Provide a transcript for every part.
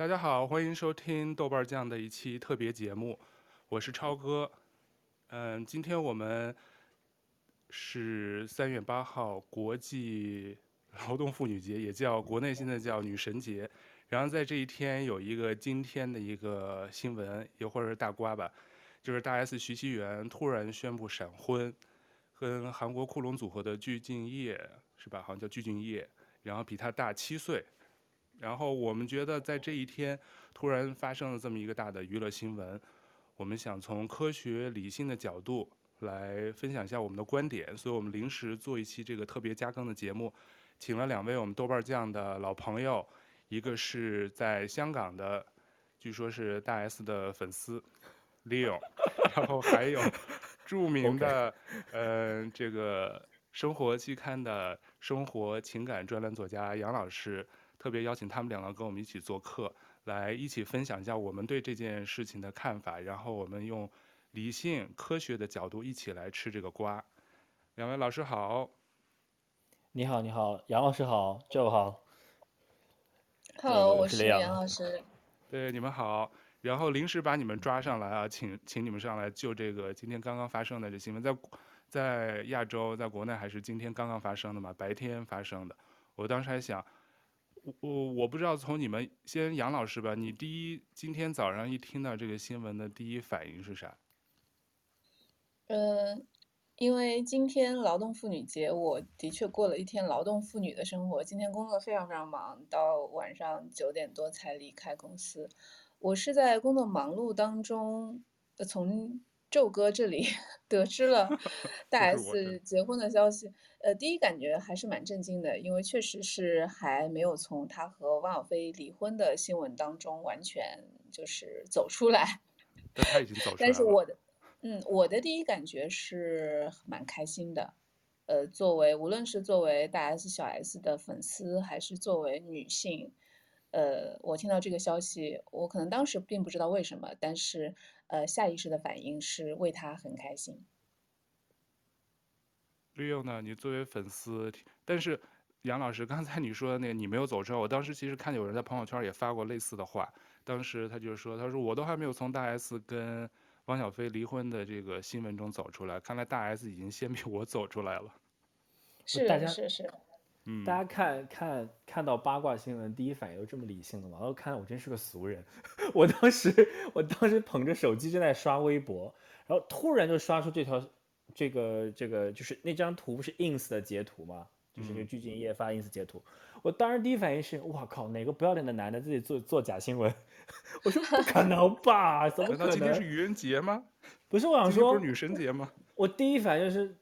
大家好，欢迎收听豆瓣酱的一期特别节目，我是超哥。嗯，今天我们是三月八号，国际 劳动妇女节，也叫国内现在叫女神节。然后在这一天有一个今天的一个新闻，也或者是大瓜吧，就是大 S 徐熙媛突然宣布闪婚，跟韩国酷龙组合的具俊曄是吧？好像叫具俊曄，然后比他大七岁。然后我们觉得在这一天突然发生了这么一个大的娱乐新闻，我们想从科学理性的角度来分享一下我们的观点，所以我们临时做一期这个特别加更的节目，请了两位我们豆瓣酱的老朋友。一个是在香港的，据说是大 S 的粉丝，Leo，然后还有著名的，嗯这个生活期刊的生活情感专栏作家杨老师，特别邀请他们两个跟我们一起做客，来一起分享一下我们对这件事情的看法，然后我们用理性科学的角度一起来吃这个瓜。两位老师好。你好，你好，杨老师好，周好。Hello，我是杨老师。对，你们好。然后临时把你们抓上来啊，请请你们上来就这个今天刚刚发生的这新闻，在在亚洲，在国内还是今天刚刚发生的嘛，白天发生的。我当时还想，我我不知道从你们先杨老师吧，你第一今天早上一听到这个新闻的第一反应是啥？嗯、呃。因为今天劳动妇女节，我的确过了一天劳动妇女的生活。今天工作非常非常忙，到晚上九点多才离开公司。我是在工作忙碌当中，呃从宙哥这里 得知了 大 S 结婚的消息。呃，第一感觉还是蛮震惊的，因为确实是还没有从他和汪小菲离婚的新闻当中完全就是走出来。但他已经走出来了。但是我的。嗯，我的第一感觉是蛮开心的，呃，作为无论是作为大 S 小 S 的粉丝，还是作为女性，呃，我听到这个消息，我可能当时并不知道为什么，但是呃，下意识的反应是为他很开心。Leo 呢？你作为粉丝，但是杨老师刚才你说的那个你没有走出来，我当时其实看有人在朋友圈也发过类似的话，当时他就说，他说我都还没有从大 S 跟。汪小菲离婚的这个新闻中走出来，看来大 S 已经先比我走出来了。是大家是是，嗯，大家看看看到八卦新闻，第一反应都这么理性的吗？然后看我真是个俗人。我当时 我当时捧着手机正在刷微博，然后突然就刷出这条这个这个就是那张图不是 ins 的截图吗？就是那个鞠婧祎发 ins 截图。嗯、我当时第一反应是，哇靠，哪个不要脸的男的自己做做假新闻？我说不可能吧？怎么可能？难道今天是愚人节吗？不是，我想说，不是女神节吗？我第一反应就是，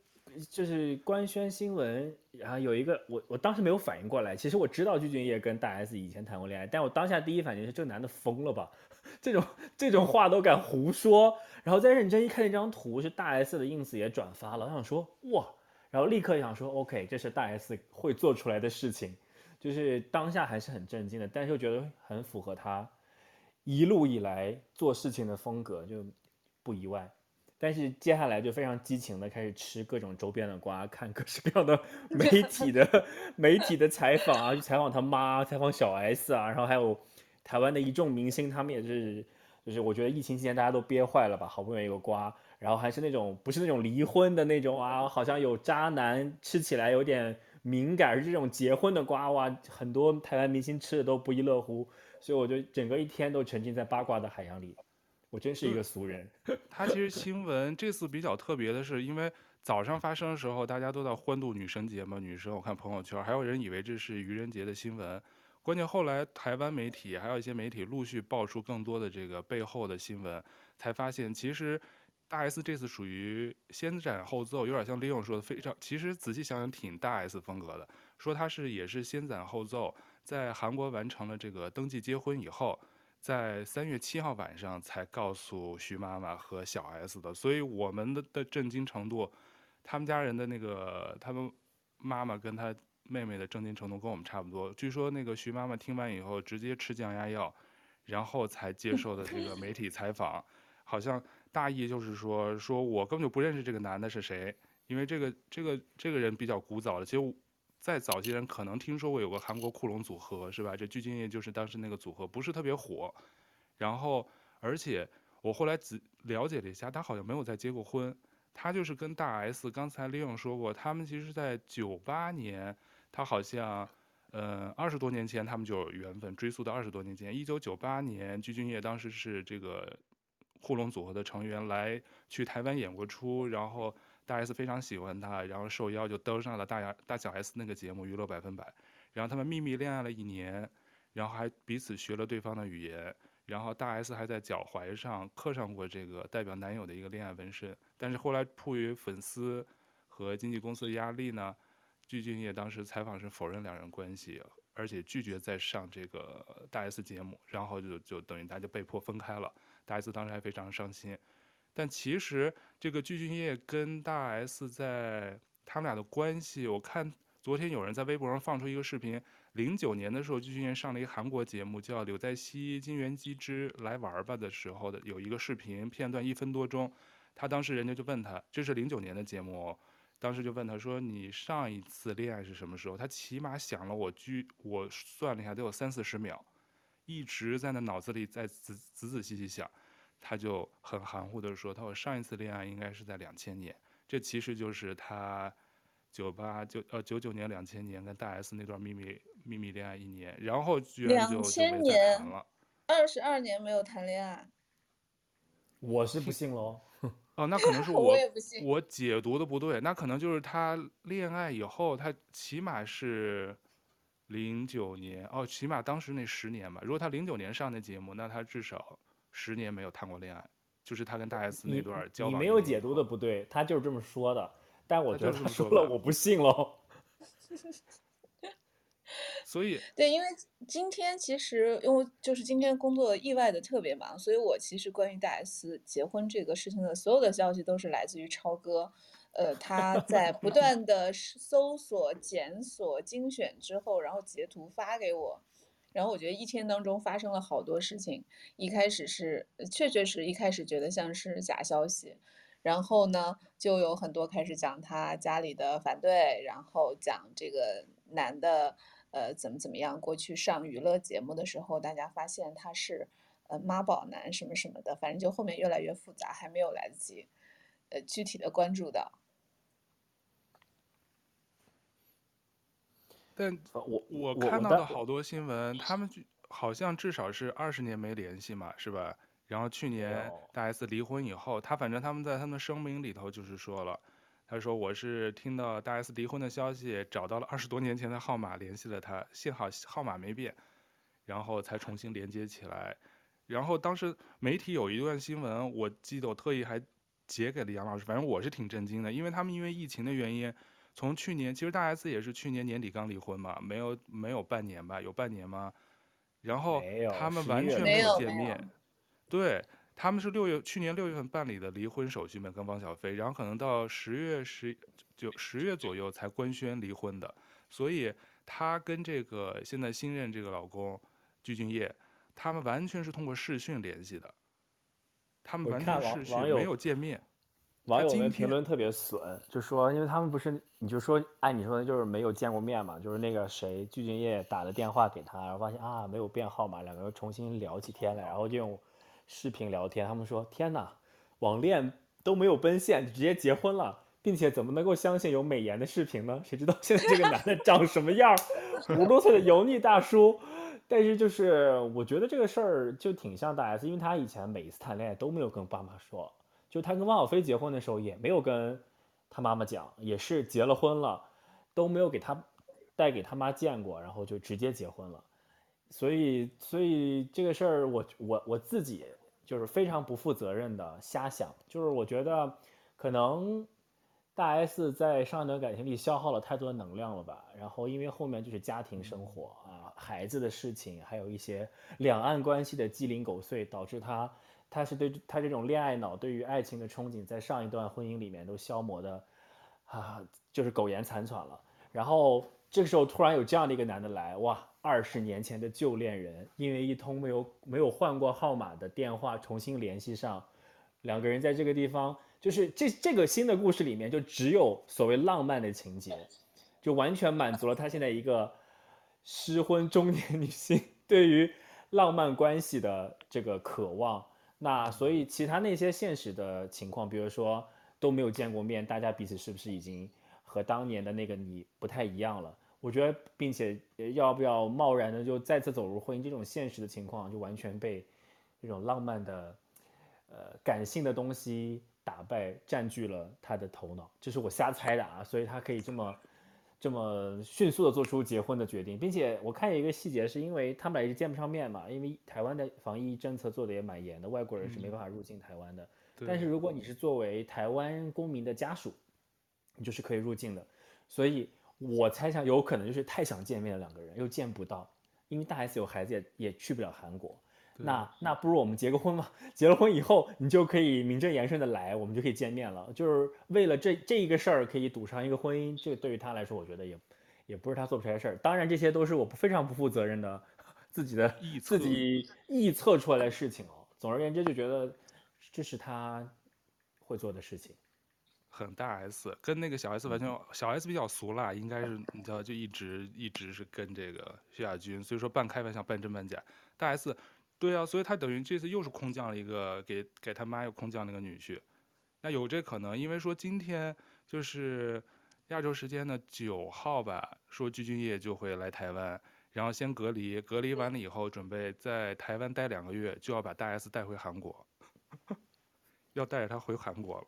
就是官宣新闻，然后有一个我，我当时没有反应过来。其实我知道具俊曄跟大 S 以前谈过恋爱，但我当下第一反应是，这男的疯了吧？这种这种话都敢胡说？然后再认真一看那张图，是大 S 的 ins 也转发了，我想说哇，然后立刻想说 OK，这是大 S 会做出来的事情，就是当下还是很震惊的，但是又觉得很符合他。一路以来做事情的风格就不意外，但是接下来就非常激情的开始吃各种周边的瓜，看各式各样的 媒体的媒体的采访啊，去采访他妈，采访小 S 啊，然后还有台湾的一众明星，他们也是，就是我觉得疫情期间大家都憋坏了吧，好不容易有个瓜，然后还是那种不是那种离婚的那种啊，好像有渣男吃起来有点敏感，而是这种结婚的瓜哇，很多台湾明星吃的都不亦乐乎。所以我就整个一天都沉浸在八卦的海洋里，我真是一个俗人。他其实新闻这次比较特别的是，因为早上发生的时候大家都在欢度女神节嘛，女生我看朋友圈还有人以为这是愚人节的新闻，关键后来台湾媒体还有一些媒体陆续爆出更多的这个背后的新闻，才发现其实大 S 这次属于先斩后奏，有点像李勇说的非常，其实仔细想想挺大 S 风格的，说他是也是先斩后奏。在韩国完成了这个登记结婚以后，在三月七号晚上才告诉徐妈妈和小 S 的，所以我们的的震惊程度，他们家人的那个他们妈妈跟他妹妹的震惊程度跟我们差不多。据说那个徐妈妈听完以后直接吃降压药，然后才接受的这个媒体采访，好像大意就是说，说我根本就不认识这个男的是谁，因为这个这个这个人比较古早的，其实。再早些人可能听说过有个韩国酷龙组合，是吧？这具俊曄就是当时那个组合，不是特别火。然后，而且我后来仔了解了一下，他好像没有再结过婚。他就是跟大 S，刚才李勇说过，他们其实在九八年，他好像，呃，二十多年前他们就有缘分，追溯到二十多年前，一九九八年，具俊曄当时是这个酷龙组合的成员，来去台湾演过出，然后。大 S 非常喜欢他，然后受邀就登上了大大小 S 那个节目《娱乐百分百》，然后他们秘密恋爱了一年，然后还彼此学了对方的语言，然后大 S 还在脚踝上刻上过这个代表男友的一个恋爱纹身，但是后来迫于粉丝和经纪公司的压力呢，具俊晔当时采访时否认两人关系，而且拒绝再上这个大 S 节目，然后就就等于大家被迫分开了，大 S 当时还非常伤心。但其实这个具俊曄跟大 S 在他们俩的关系，我看昨天有人在微博上放出一个视频，零九年的时候，具俊曄上了一个韩国节目叫《柳在熙金元基之来玩吧》的时候的有一个视频片段，一分多钟，他当时人家就问他，这是零九年的节目，当时就问他说，你上一次恋爱是什么时候？他起码想了我居我算了一下得有三四十秒，一直在那脑子里在仔仔仔细细想。他就很含糊的说：“他说上一次恋爱应该是在两千年，这其实就是他九八九呃九九年两千年跟大 S 那段秘密秘密恋爱一年，然后居然就两千年二十二年没有谈恋爱，我是不信喽。哦，那可能是 我我也不信，我解读的不对，那可能就是他恋爱以后，他起码是零九年哦，起码当时那十年吧。如果他零九年上的节目，那他至少。”十年没有谈过恋爱，就是他跟大 S 那段交往。你没有解读的不对，他就是这么说的。但我觉得他说了，我不信喽。所以对，因为今天其实因为就是今天工作意外的特别忙，所以我其实关于大 S 结婚这个事情的所有的消息都是来自于超哥。呃，他在不断的搜索、检索、精选之后，然后截图发给我。然后我觉得一天当中发生了好多事情，一开始是确确实一开始觉得像是假消息，然后呢就有很多开始讲他家里的反对，然后讲这个男的呃怎么怎么样，过去上娱乐节目的时候，大家发现他是呃妈宝男什么什么的，反正就后面越来越复杂，还没有来得及呃具体的关注到。但我我看到的好多新闻，他们就好像至少是二十年没联系嘛，是吧？然后去年大 S 离婚以后，他反正他们在他们的声明里头就是说了，他说我是听到大 S 离婚的消息，找到了二十多年前的号码联系了他，幸好号码没变，然后才重新连接起来。然后当时媒体有一段新闻，我记得我特意还截给了杨老师，反正我是挺震惊的，因为他们因为疫情的原因。从去年，其实大 S 也是去年年底刚离婚嘛，没有没有半年吧？有半年吗？然后他们完全没有见面，对，他们是六月去年六月份办理的离婚手续嘛，跟汪小菲，然后可能到十月十就十月左右才官宣离婚的，所以她跟这个现在新任这个老公具俊曄，他们完全是通过视讯联系的，他们完全视讯没有见面。网友们评论特别损，就说因为他们不是，你就说按你说的，就是没有见过面嘛，就是那个谁具俊曄打的电话给他，然后发现啊没有变号码，两个人重新聊起天来，然后就用视频聊天。他们说天哪，网恋都没有奔现，直接结婚了，并且怎么能够相信有美颜的视频呢？谁知道现在这个男的长什么样？五十多岁的油腻大叔。但是就是我觉得这个事儿就挺像大 S，因为他以前每一次谈恋爱都没有跟爸妈说。就他跟汪小菲结婚的时候，也没有跟他妈妈讲，也是结了婚了，都没有给他带给他妈见过，然后就直接结婚了。所以，所以这个事儿，我我我自己就是非常不负责任的瞎想，就是我觉得可能大 S 在上一段感情里消耗了太多能量了吧，然后因为后面就是家庭生活啊、孩子的事情，还有一些两岸关系的鸡零狗碎，导致他。他是对他这种恋爱脑，对于爱情的憧憬，在上一段婚姻里面都消磨的，啊，就是苟延残喘了。然后这个时候突然有这样的一个男的来，哇，二十年前的旧恋人，因为一通没有没有换过号码的电话重新联系上，两个人在这个地方，就是这这个新的故事里面就只有所谓浪漫的情节，就完全满足了他现在一个失婚中年女性 对于浪漫关系的这个渴望。那所以其他那些现实的情况，比如说都没有见过面，大家彼此是不是已经和当年的那个你不太一样了？我觉得，并且要不要贸然的就再次走入婚姻这种现实的情况，就完全被这种浪漫的、呃感性的东西打败，占据了他的头脑。这是我瞎猜的啊，所以他可以这么这么迅速的做出结婚的决定，并且我看有一个细节，是因为他们俩一直见不上面嘛，因为台湾的防疫政策做的也蛮严的，外国人是没办法入境台湾的。嗯、但是如果你是作为台湾公民的家属，你就是可以入境的，所以。我猜想有可能就是太想见面的两个人又见不到，因为大 S 有孩子也也去不了韩国，那那不如我们结个婚吧？结了婚以后你就可以名正言顺的来，我们就可以见面了。就是为了这这一个事儿可以赌上一个婚姻，这个对于他来说，我觉得也也不是他做不出来的事儿。当然这些都是我非常不负责任的自己的自己臆测出来的事情哦。总而言之，就觉得这是他会做的事情。很大 S，跟那个小 S 完全，小 S 比较俗辣，应该是你知道，就一直一直是跟这个徐亚军，所以说半开玩笑半真半假。大 S，对啊，所以他等于这次又是空降了一个，给给他妈又空降了一个女婿，那有这可能，因为说今天就是亚洲时间的九号吧，说具俊曄就会来台湾，然后先隔离，隔离完了以后准备在台湾待两个月，就要把大 S 带回韩国，要带着他回韩国了。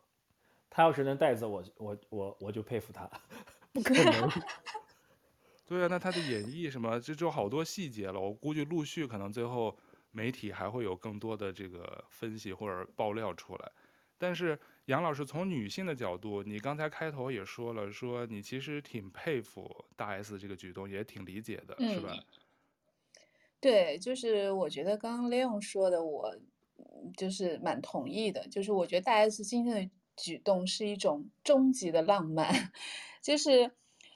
他要是能带走我，我我我就佩服他，不可能。对啊，那他的演绎什么，这就好多细节了。我估计陆续可能最后媒体还会有更多的这个分析或者爆料出来。但是杨老师从女性的角度，你刚才开头也说了，说你其实挺佩服大 S 这个举动，也挺理解的，嗯、是吧？对，就是我觉得刚刚 Leon 说的，我就是蛮同意的。就是我觉得大 S 今天的。举动是一种终极的浪漫，就是，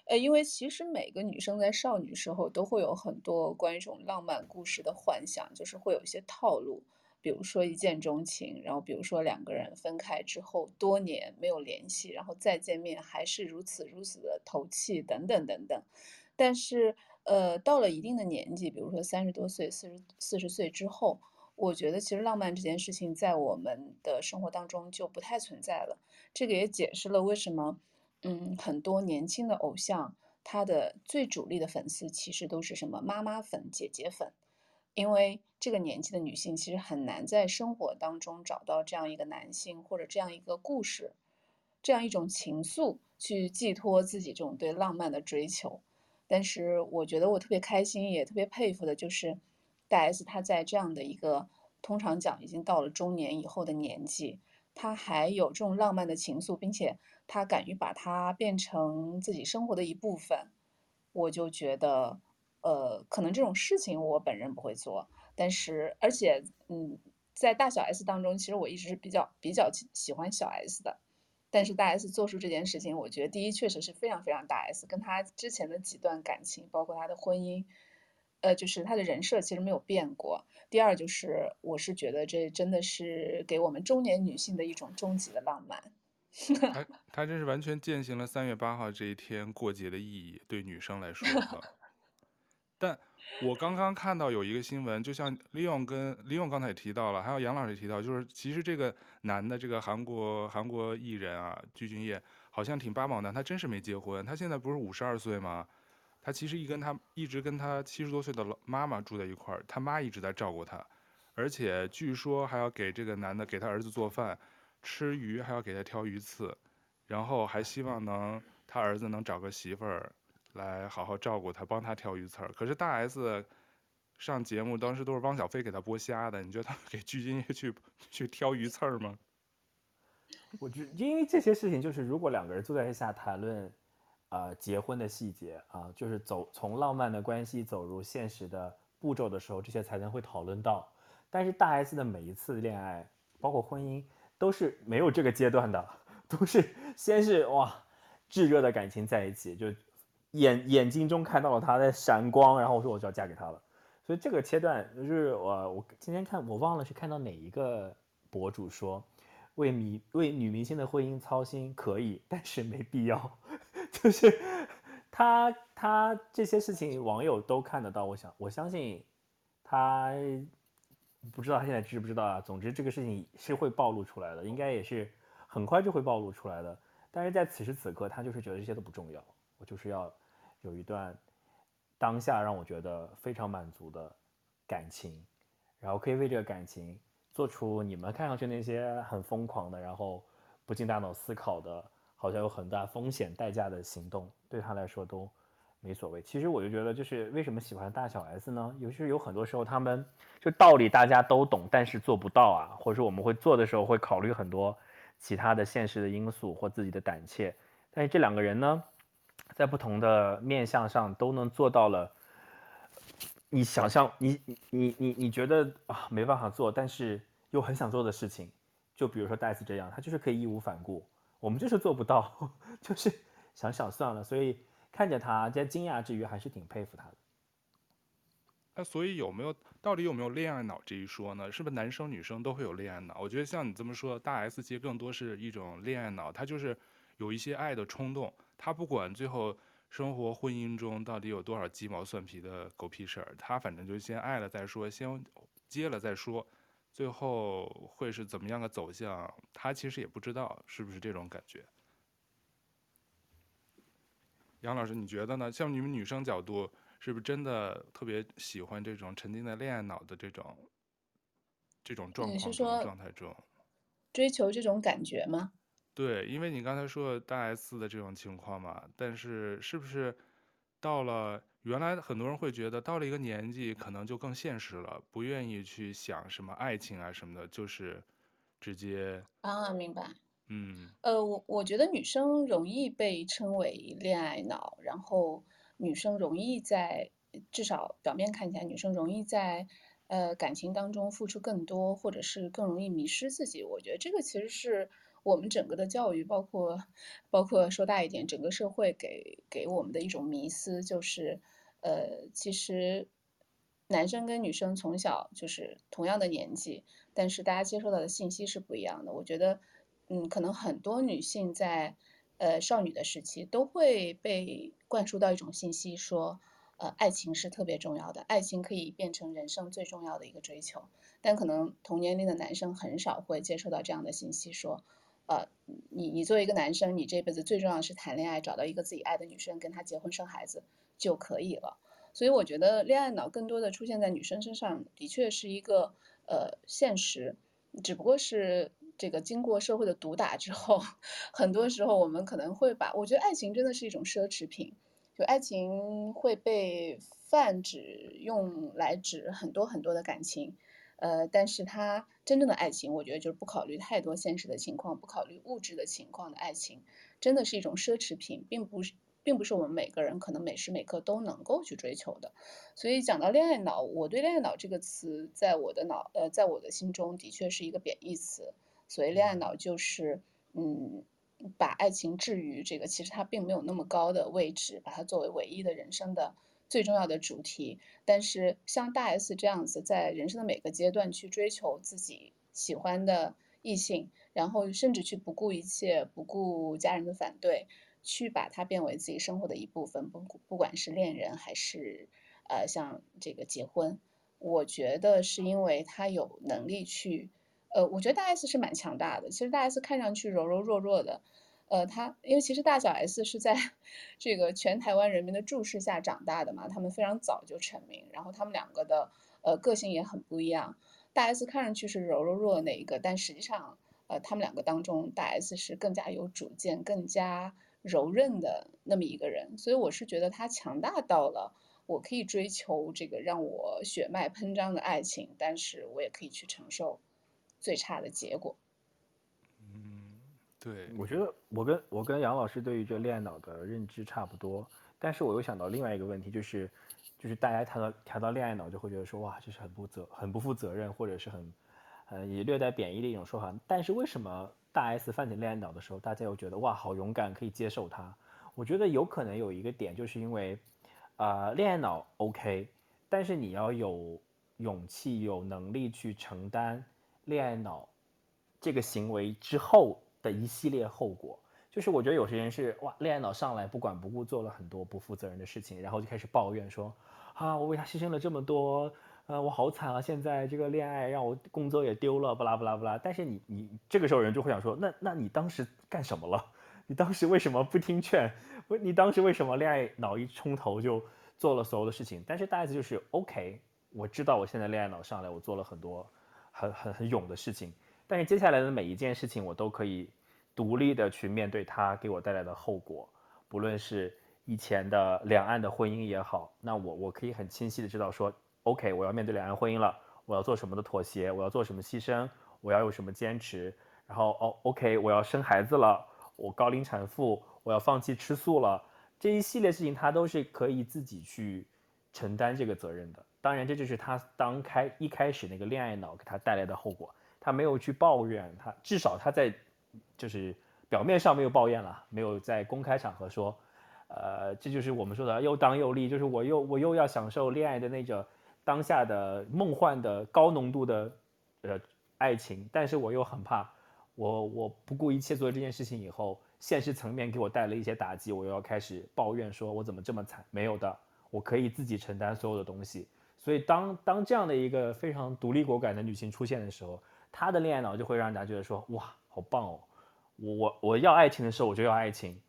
呃，因为其实每个女生在少女时候都会有很多关于这种浪漫故事的幻想，就是会有一些套路，比如说一见钟情，然后比如说两个人分开之后多年没有联系，然后再见面还是如此如此的投契，等等等等。但是，呃，到了一定的年纪，比如说三十多岁、四十四十岁之后。我觉得其实浪漫这件事情在我们的生活当中就不太存在了。这个也解释了为什么，嗯，很多年轻的偶像他的最主力的粉丝其实都是什么妈妈粉、姐姐粉，因为这个年纪的女性其实很难在生活当中找到这样一个男性或者这样一个故事，这样一种情愫去寄托自己这种对浪漫的追求。但是我觉得我特别开心，也特别佩服的就是。大 S 她在这样的一个通常讲已经到了中年以后的年纪，她还有这种浪漫的情愫，并且他敢于把它变成自己生活的一部分，我就觉得，呃，可能这种事情我本人不会做，但是而且，嗯，在大小 S 当中，其实我一直是比较比较喜欢小 S 的，但是大 S 做出这件事情，我觉得第一确实是非常非常大 S，跟她之前的几段感情，包括她的婚姻。呃，就是他的人设其实没有变过。第二，就是我是觉得这真的是给我们中年女性的一种终极的浪漫。他他真是完全践行了三月八号这一天过节的意义，对女生来说。但我刚刚看到有一个新闻，就像李勇跟李勇刚才也提到了，还有杨老师也提到，就是其实这个男的这个韩国韩国艺人啊，具俊晔好像挺八宝男，他真是没结婚，他现在不是五十二岁吗？他其实一跟他一直跟他七十多岁的老妈妈住在一块儿，他妈一直在照顾他，而且据说还要给这个男的给他儿子做饭，吃鱼还要给他挑鱼刺，然后还希望能他儿子能找个媳妇儿来好好照顾他，帮他挑鱼刺儿。可是大 S 上节目当时都是汪小菲给他剥虾的，你觉得他给鞠婧祎去去挑鱼刺儿吗？我觉因为这些事情就是如果两个人坐在一下谈论。啊、呃，结婚的细节啊，就是走从浪漫的关系走入现实的步骤的时候，这些才能会讨论到。但是大 S 的每一次恋爱，包括婚姻，都是没有这个阶段的，都是先是哇炙热的感情在一起，就眼眼睛中看到了他在闪光，然后我说我就要嫁给他了。所以这个阶段就是我我今天看我忘了是看到哪一个博主说，为女为女明星的婚姻操心可以，但是没必要。就是他他这些事情网友都看得到，我想我相信他不知道他现在知不知道啊。总之这个事情是会暴露出来的，应该也是很快就会暴露出来的。但是在此时此刻，他就是觉得这些都不重要，我就是要有一段当下让我觉得非常满足的感情，然后可以为这个感情做出你们看上去那些很疯狂的，然后不经大脑思考的。好像有很大风险代价的行动，对他来说都没所谓。其实我就觉得，就是为什么喜欢大小 S 呢？尤其是有很多时候，他们就道理大家都懂，但是做不到啊，或者说我们会做的时候会考虑很多其他的现实的因素或自己的胆怯。但是这两个人呢，在不同的面向上都能做到了。你想象，你你你你觉得啊没办法做，但是又很想做的事情，就比如说大 S 这样，他就是可以义无反顾。我们就是做不到，就是想想算了，所以看着他在惊讶之余，还是挺佩服他的。那所以有没有到底有没有恋爱脑这一说呢？是不是男生女生都会有恋爱脑？我觉得像你这么说，大 S 其实更多是一种恋爱脑，他就是有一些爱的冲动，他不管最后生活婚姻中到底有多少鸡毛蒜皮的狗屁事儿，他反正就先爱了再说，先接了再说。最后会是怎么样的走向？他其实也不知道，是不是这种感觉？杨老师，你觉得呢？像你们女生角度，是不是真的特别喜欢这种沉浸在恋爱脑的这种这种状况？你是说状态中追求这种感觉吗？对，因为你刚才说大 S 的这种情况嘛，但是是不是到了？原来很多人会觉得到了一个年纪，可能就更现实了，不愿意去想什么爱情啊什么的，就是直接啊，明白。嗯，呃，我我觉得女生容易被称为恋爱脑，然后女生容易在至少表面看起来，女生容易在呃感情当中付出更多，或者是更容易迷失自己。我觉得这个其实是。我们整个的教育，包括，包括说大一点，整个社会给给我们的一种迷思，就是，呃，其实，男生跟女生从小就是同样的年纪，但是大家接收到的信息是不一样的。我觉得，嗯，可能很多女性在，呃，少女的时期都会被灌输到一种信息，说，呃，爱情是特别重要的，爱情可以变成人生最重要的一个追求。但可能同年龄的男生很少会接受到这样的信息，说。呃，你你作为一个男生，你这辈子最重要的是谈恋爱，找到一个自己爱的女生，跟她结婚生孩子就可以了。所以我觉得恋爱脑更多的出现在女生身上，的确是一个呃现实，只不过是这个经过社会的毒打之后，很多时候我们可能会把，我觉得爱情真的是一种奢侈品，就爱情会被泛指用来指很多很多的感情。呃，但是它真正的爱情，我觉得就是不考虑太多现实的情况，不考虑物质的情况的爱情，真的是一种奢侈品，并不是，并不是我们每个人可能每时每刻都能够去追求的。所以讲到恋爱脑，我对恋爱脑这个词，在我的脑，呃，在我的心中的确是一个贬义词。所谓恋爱脑，就是嗯，把爱情置于这个其实它并没有那么高的位置，把它作为唯一的人生的。最重要的主题，但是像大 S 这样子，在人生的每个阶段去追求自己喜欢的异性，然后甚至去不顾一切、不顾家人的反对，去把它变为自己生活的一部分，不不管是恋人还是呃像这个结婚，我觉得是因为他有能力去，呃，我觉得大 S 是蛮强大的。其实大 S 看上去柔柔弱弱的。呃，他因为其实大小 S 是在这个全台湾人民的注视下长大的嘛，他们非常早就成名，然后他们两个的呃个性也很不一样。大 S 看上去是柔柔弱的那一个，但实际上，呃，他们两个当中，大 S 是更加有主见、更加柔韧的那么一个人。所以我是觉得他强大到了，我可以追求这个让我血脉喷张的爱情，但是我也可以去承受最差的结果。嗯对，我觉得我跟我跟杨老师对于这恋爱脑的认知差不多，但是我又想到另外一个问题，就是，就是大家谈到谈到恋爱脑，就会觉得说哇，这是很不责很不负责任，或者是很，呃，也略带贬义的一种说法。但是为什么大 S 犯起恋爱脑的时候，大家又觉得哇，好勇敢，可以接受他？我觉得有可能有一个点，就是因为，啊、呃，恋爱脑 OK，但是你要有勇气、有能力去承担恋爱脑这个行为之后。的一系列后果，就是我觉得有些人是哇，恋爱脑上来不管不顾做了很多不负责任的事情，然后就开始抱怨说啊，我为他牺牲了这么多，呃，我好惨啊，现在这个恋爱让我工作也丢了，巴拉巴拉巴拉。但是你你这个时候人就会想说，那那你当时干什么了？你当时为什么不听劝？不，你当时为什么恋爱脑一冲头就做了所有的事情？但是大 S 就是 OK，我知道我现在恋爱脑上来，我做了很多很很很勇的事情，但是接下来的每一件事情我都可以独立的去面对它给我带来的后果，不论是以前的两岸的婚姻也好，那我我可以很清晰的知道说 OK，我要面对两岸婚姻了，我要做什么的妥协，我要做什么牺牲，我要有什么坚持，然后哦 OK，我要生孩子了。我高龄产妇，我要放弃吃素了，这一系列事情他都是可以自己去承担这个责任的。当然，这就是他当开一开始那个恋爱脑给他带来的后果。他没有去抱怨，他至少他在就是表面上没有抱怨了，没有在公开场合说，呃，这就是我们说的又当又立，就是我又我又要享受恋爱的那种当下的梦幻的高浓度的呃爱情，但是我又很怕。我我不顾一切做这件事情以后，现实层面给我带来一些打击，我又要开始抱怨，说我怎么这么惨？没有的，我可以自己承担所有的东西。所以当当这样的一个非常独立果敢的女性出现的时候，她的恋爱脑就会让大家觉得说，哇，好棒哦！我我我要爱情的时候我就要爱情，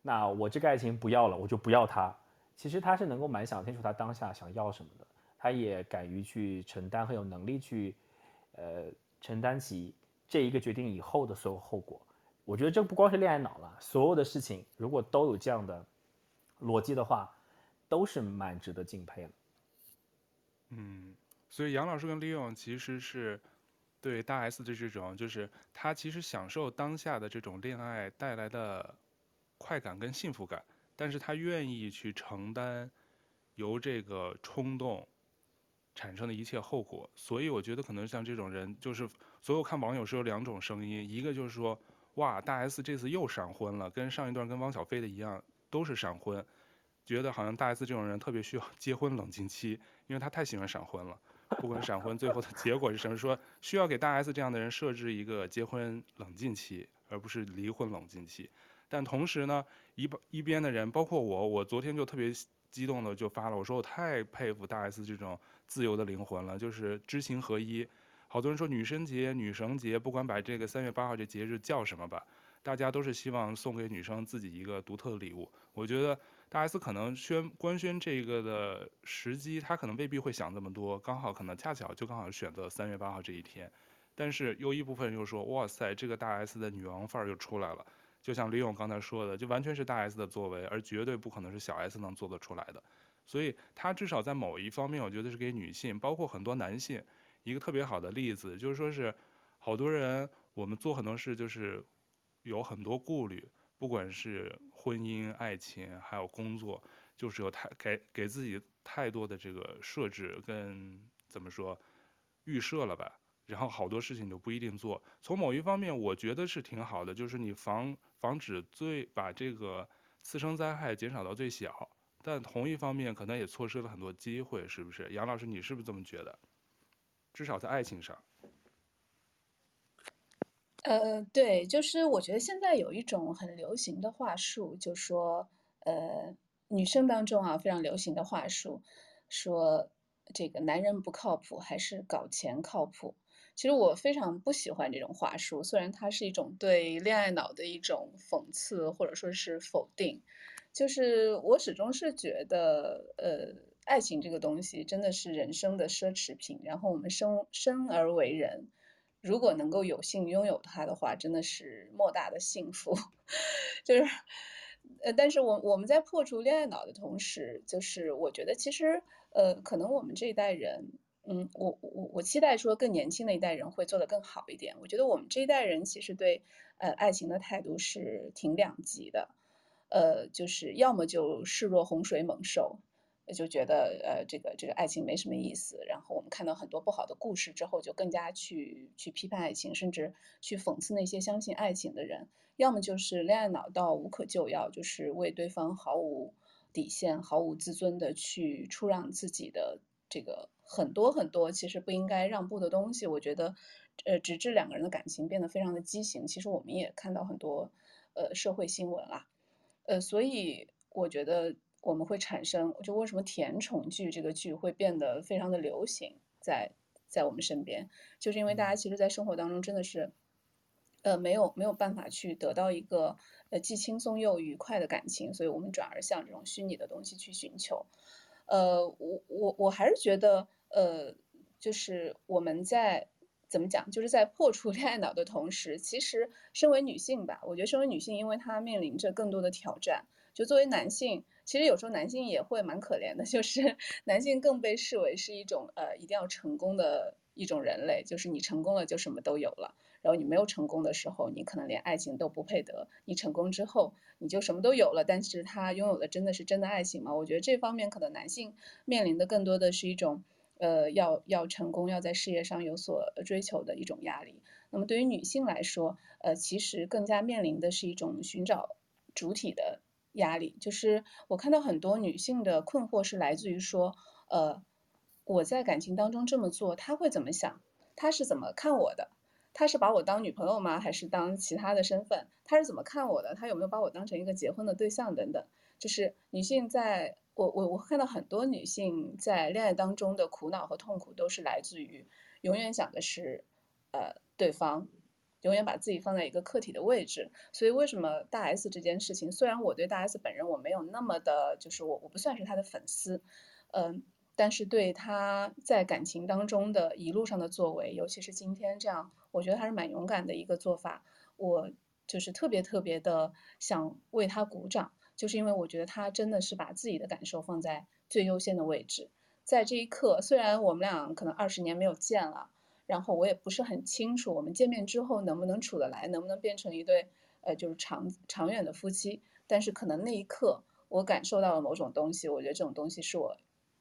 那我这个爱情不要了，我就不要他。其实她是能够蛮想清楚她当下想要什么的，她也敢于去承担，很有能力去，呃，承担起。这一个决定以后的所有后果，我觉得这不光是恋爱脑了，所有的事情如果都有这样的逻辑的话，都是蛮值得敬佩的。嗯，所以杨老师跟李勇其实是对大 S 的这种，就是他其实享受当下的这种恋爱带来的快感跟幸福感，但是他愿意去承担由这个冲动产生的一切后果，所以我觉得可能像这种人就是。所有看网友是有两种声音，一个就是说，哇，大 S 这次又闪婚了，跟上一段跟汪小菲的一样，都是闪婚，觉得好像大 S 这种人特别需要 结婚冷静期，因为他太喜欢闪婚了。不管闪婚最后的结果是什么，说需要给大 S 这样的人设置一个结婚冷静期，而不是离婚冷静期。但同时呢，一一边的人，包括我，我昨天就特别激动的就发了，我说我太佩服大 S 这种自由的灵魂了，就是知行合一。好多人说女生节、女神节，不管把这个三月八号这节日叫什么吧，大家都是希望送给女生自己一个独特的礼物。我觉得大 S 可能宣官宣这个的时机，她可能未必会想这么多，刚好可能恰巧就刚好选择三月八号这一天。但是有一部分人又说，哇塞，这个大 S 的女王范儿又出来了。就像李勇刚才说的，就完全是大 S 的作为，而绝对不可能是小 S 能做得出来的。所以她至少在某一方面，我觉得是给女性，包括很多男性。一个特别好的例子就是说，是好多人我们做很多事就是有很多顾虑，不管是婚姻、爱情，还有工作，就是有太给给自己太多的这个设置跟怎么说预设了吧，然后好多事情就不一定做。从某一方面，我觉得是挺好的，就是你防防止最把这个次生灾害减少到最小，但同一方面可能也错失了很多机会，是不是？杨老师，你是不是这么觉得？至少在爱情上，呃，对，就是我觉得现在有一种很流行的话术，就说，呃，女生当中啊非常流行的话术，说这个男人不靠谱，还是搞钱靠谱。其实我非常不喜欢这种话术，虽然它是一种对恋爱脑的一种讽刺或者说是否定，就是我始终是觉得，呃。爱情这个东西真的是人生的奢侈品，然后我们生生而为人，如果能够有幸拥有它的话，真的是莫大的幸福。就是，呃，但是我我们在破除恋爱脑的同时，就是我觉得其实，呃，可能我们这一代人，嗯，我我我期待说更年轻的一代人会做得更好一点。我觉得我们这一代人其实对呃爱情的态度是挺两极的，呃，就是要么就视若洪水猛兽。就觉得呃，这个这个爱情没什么意思。然后我们看到很多不好的故事之后，就更加去去批判爱情，甚至去讽刺那些相信爱情的人。要么就是恋爱脑到无可救药，就是为对方毫无底线、毫无自尊的去出让自己的这个很多很多其实不应该让步的东西。我觉得，呃，直至两个人的感情变得非常的畸形。其实我们也看到很多呃社会新闻啦，呃，所以我觉得我们会产生，就为什么甜宠剧这个剧会变得非常的流行在在我们身边，就是因为大家其实，在生活当中真的是。呃，没有没有办法去得到一个呃既轻松又愉快的感情，所以我们转而向这种虚拟的东西去寻求。呃，我我我还是觉得，呃，就是我们在怎么讲，就是在破除 恋爱脑的同时，其实身为女性吧，我觉得身为女性，因为她面临着更多的挑战。就作为男性，其实有时候男性也会蛮可怜的，就是男性更被视为是一种呃一定要成功的一种人类，就是你成功了就什么都有了。然后你没有成功的时候，你可能连爱情都不配得。你成功之后，你就什么都有了。但是他拥有的真的是真的爱情吗？我觉得这方面可能男性面临的更多的是一种，呃，要要成功，要在事业上有所追求的一种压力。那么对于女性来说，呃，其实更加面临的是一种寻找主体的压力。就是我看到很多女性的困惑是来自于说，呃，我在感情当中这么做，他会怎么想？他是怎么看我的？他是把我当女朋友吗？还是当其他的身份？他是怎么看我的？他有没有把我当成一个结婚的对象等等？就是女性在，我我我看到很多女性在恋爱当中的苦恼和痛苦，都是来自于永远想的是，呃，对方，永远把自己放在一个客体的位置。所以为什么大 S 这件事情，虽然我对大 S 本人我没有那么的，就是我我不算是她的粉丝，嗯、但是对他在感情当中的一路上的作为，尤其是今天这样，我觉得还是蛮勇敢的一个做法。我就是特别特别的想为他鼓掌，就是因为我觉得他真的是把自己的感受放在最优先的位置。在这一刻，虽然我们俩可能二十年没有见了，然后我也不是很清楚我们见面之后能不能处得来，能不能变成一对呃就是长长远的夫妻。但是可能那一刻我感受到了某种东西，我觉得这种东西是我。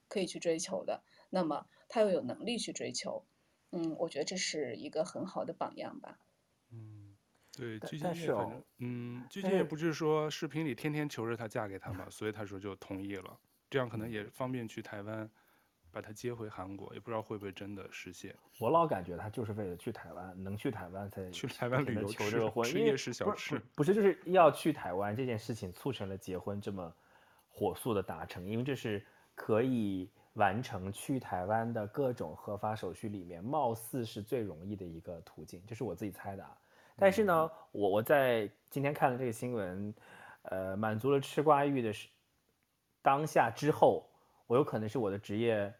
可以去追求的，那么他又有能力去追求，嗯，我觉得这是一个很好的榜样吧。嗯，对，但是哦，嗯，具俊曄不是说视频里天天求着她嫁给他嘛，所以他说就同意了，这样可能也方便去台湾把她接回韩国，也不知道会不会真的实现。我老感觉他就是为了去台湾，能去台湾才 去台湾旅游求这个婚，吃夜市小吃，不是就是要去台湾这件事情促成了结婚这么火速的达成，因为这是。可以完成去台湾的各种合法手续里面，貌似是最容易的一个途径，这是我自己猜的啊。但是呢，我我在今天看了这个新闻，呃，满足了吃瓜欲的是当下之后，我有可能是我的职业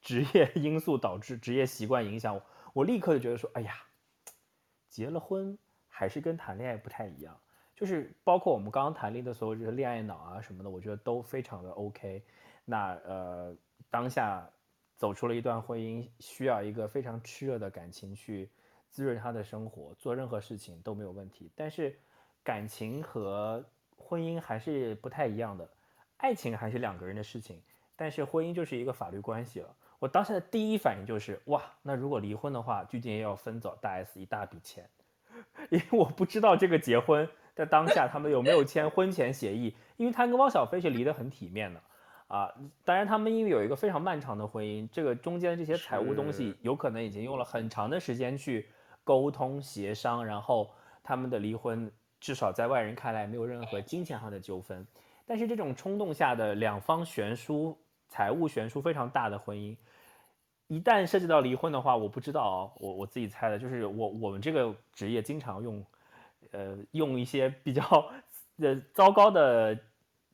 职业 因素导致职业习惯影响我，我立刻就觉得说，哎呀，结了婚还是跟谈恋爱不太一样，就是包括我们刚刚谈论的所有这些恋爱脑啊什么的，我觉得都非常的 OK。那呃，当下走出了一段婚姻，需要一个非常炽热的感情去滋润他的生活，做任何事情都没有问题。但是，感情和婚姻还是不太一样的，爱情还是两个人的事情，但是婚姻就是一个法律关系了。我当下的第一反应就是，哇，那如果离婚的话，具俊曄要分走大 S 一大笔钱，因为我不知道这个结婚在当下他们有没有签婚前协议，因为他跟汪小菲是离得很体面的。啊，当然，他们因为有一个非常漫长的婚姻，这个中间这些财务东西有可能已经用了很长的时间去沟通协商，然后他们的离婚至少在外人看来没有任何金钱上的纠纷。但是这种冲动下的两方悬殊、财务悬殊非常大的婚姻，一旦涉及到离婚的话，我不知道啊，我我自己猜的，就是我我们这个职业经常用，呃，用一些比较呃糟糕的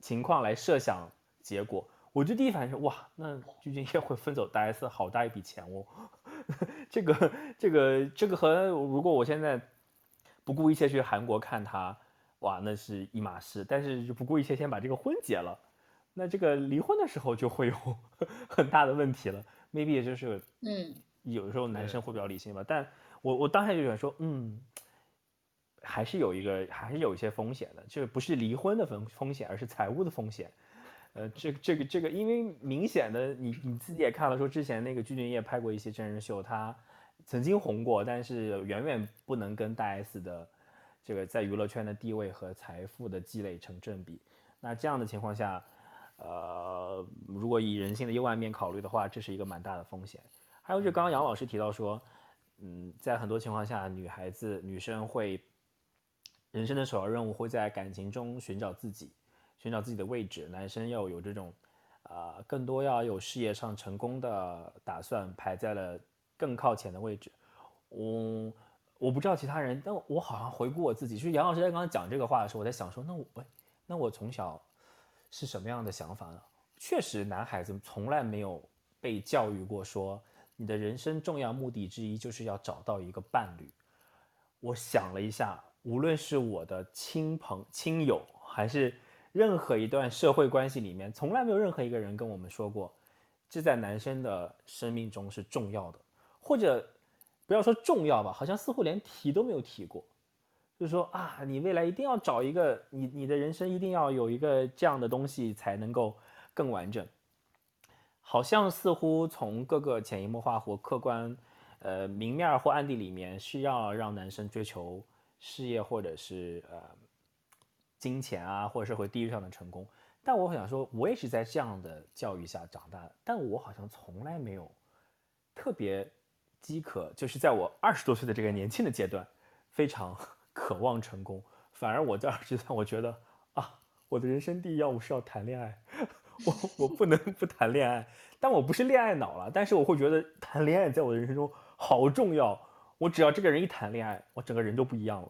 情况来设想。结果，我就第一反应是哇，那具俊曄会分走大 S 好大一笔钱哦。这个、这个、这个和如果我现在不顾一切去韩国看他，哇，那是一码事。但是就不顾一切先把这个婚结了，那这个离婚的时候就会有 很大的问题了。maybe 也就是，嗯，有的时候男生会比较理性吧。但我我当下就想说，嗯，还是有一个，还是有一些风险的，就是不是离婚的风风险，而是财务的风险。呃，这个这个这个，因为明显的，你你自己也看了，说之前那个具俊曄拍过一些真人秀，他曾经红过，但是远远不能跟大 S 的这个在娱乐圈的地位和财富的积累成正比。那这样的情况下，呃，如果以人性的幽暗面考虑的话，这是一个蛮大的风险。还有就刚刚杨老师提到说，嗯，在很多情况下，女孩子女生会人生的首要任务会在感情中寻找自己，寻找自己的位置。男生要有这种，啊、呃，更多要有事业上成功的打算，排在了更靠前的位置。我我不知道其他人，但我好像回顾我自己，就是杨老师在刚刚讲这个话的时候，我在想说，那我，那我从小是什么样的想法呢？确实，男孩子从来没有被教育过说，你的人生重要目的之一就是要找到一个伴侣。我想了一下，无论是我的亲朋亲友，还是任何一段社会关系里面，从来没有任何一个人跟我们说过，这在男生的生命中是重要的，或者不要说重要吧，好像似乎连提都没有提过。就是说啊，你未来一定要找一个，你你的人生一定要有一个这样的东西才能够更完整。好像似乎从各个潜移默化或客观。呃，明面或暗地里面需要让男生追求事业或者是呃金钱啊，或者社会地位上的成功。但我想说，我也是在这样的教育下长大的，但我好像从来没有特别饥渴，就是在我二十多岁的这个年轻的阶段，非常渴望成功。反而我在二十岁，我觉得啊，我的人生第一要务是要谈恋爱。我我不能不谈恋爱，但我不是恋爱脑了。但是我会觉得谈恋爱在我的人生中好重要。我只要这个人一谈恋爱，我整个人都不一样了。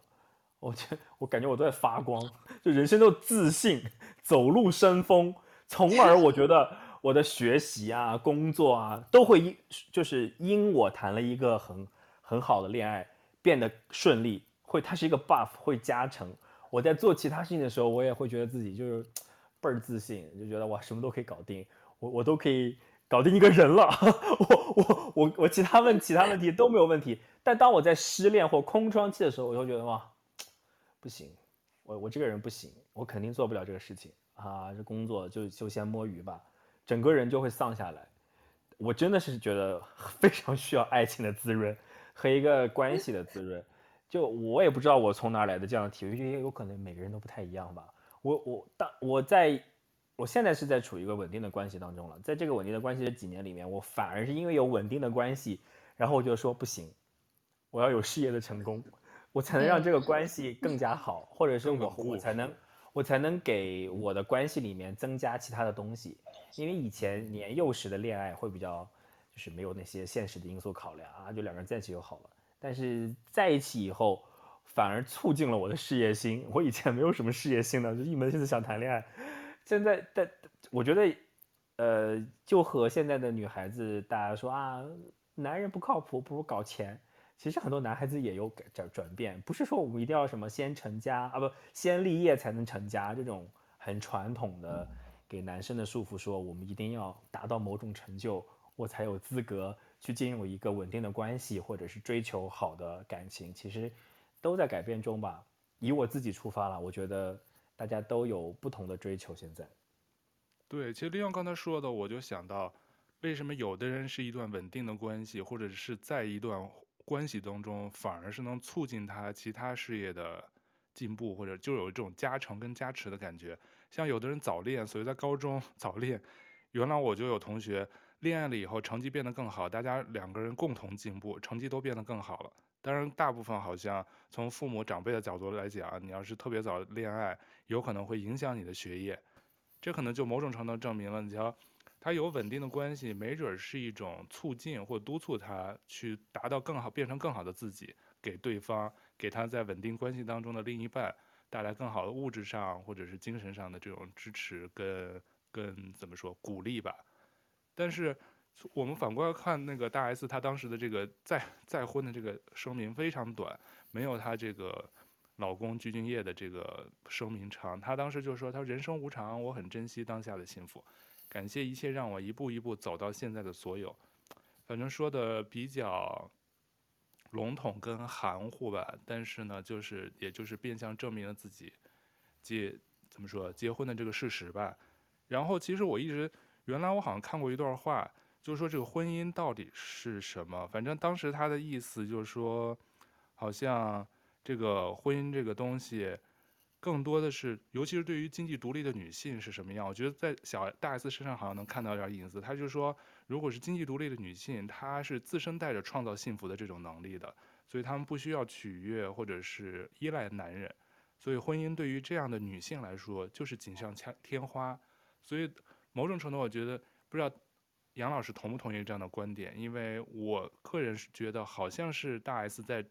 我觉我感觉我都在发光，就人生都自信，走路生风。从而我觉得我的学习啊、工作啊都会因就是因我谈了一个很很好的恋爱变得顺利。会它是一个 buff，会加成。我在做其他事情的时候，我也会觉得自己就是。倍儿自信，就觉得哇，什么都可以搞定，我我都可以搞定一个人了，我我我我其他问其他问题都没有问题。但当我在失恋或空窗期的时候，我就觉得哇，不行，我我这个人不行，我肯定做不了这个事情啊，这工作就就先摸鱼吧，整个人就会丧下来。我真的是觉得 非常需要爱情的滋润和一个关系的滋润。就我也不知道我从哪来的这样的体会，因为有可能每个人都不太一样吧。我我当我在，我现在是在处于一个稳定的关系当中了。在这个稳定的关系这几年里面，我反而是因为有稳定的关系，然后我就说不行，我要有事业的成功，我才能让这个关系更加好，或者是我我才能我才能给我的关系里面增加其他的东西。因为以前年幼时的恋爱会比较就是没有那些现实的因素考量啊，就两个人在一起就好了。但是在一起以后。反而促进了我的事业心。我以前没有什么事业心的，就一门心思想谈恋爱。现在，但我觉得，呃，就和现在的女孩子大家说啊，男人不靠谱，不如搞钱。其实很多男孩子也有改转转变，不是说我们一定要什么先成家啊，不先立业才能成家这种很传统的给男生的束缚，说我们一定要达到某种成就，我才有资格去进入一个稳定的关系，或者是追求好的感情。其实。都在改变中吧。以我自己出发了，我觉得大家都有不同的追求。现在，对，其实利用刚才说的，我就想到，为什么有的人是一段稳定的关系，或者是在一段关系当中，反而是能促进他其他事业的进步，或者就有这种加成跟加持的感觉。像有的人早恋，所以在高中 早恋，原来我就有同学恋爱了以后，成绩变得更好，大家两个人共同进步，成绩都变得更好了。当然，大部分好像从父母长辈的角度来讲，你要是特别早恋爱，有可能会影响你的学业。这可能就某种程度证明了，你瞧，他有稳定的关系，没准是一种促进或督促他去达到更好，变成更好的自己，给对方，给他在稳定关系当中的另一半带来更好的物质上或者是精神上的这种支持跟跟怎么说鼓励吧。但是。我们反过来看，那个大 S，她当时的这个再再婚的这个声明非常短，没有她这个老公鞠俊曄的这个声明长。她当时就说：“她人生无常，我很珍惜当下的幸福，感谢一切让我一步一步走到现在的所有。”反正说的比较笼统跟含糊吧，但是呢，就是也就是变相证明了自己结怎么说结婚的这个事实吧。然后其实我一直原来我好像看过一段话。就是说这个婚姻到底是什么？反正当时他的意思就是说，好像这个婚姻这个东西，更多的是，尤其是对于经济独立的女性是什么样？我觉得在小大 S 身上好像能看到点影子。他就说，如果是经济独立的女性，她是自身带着创造幸福的这种能力的，所以她们不需要取悦或者是依赖男人。所以婚姻对于这样的女性来说就是锦上添花。所以某种程度，我觉得不知道杨老师同不同意这样的观点，因为我个人是觉得好像是大 S 在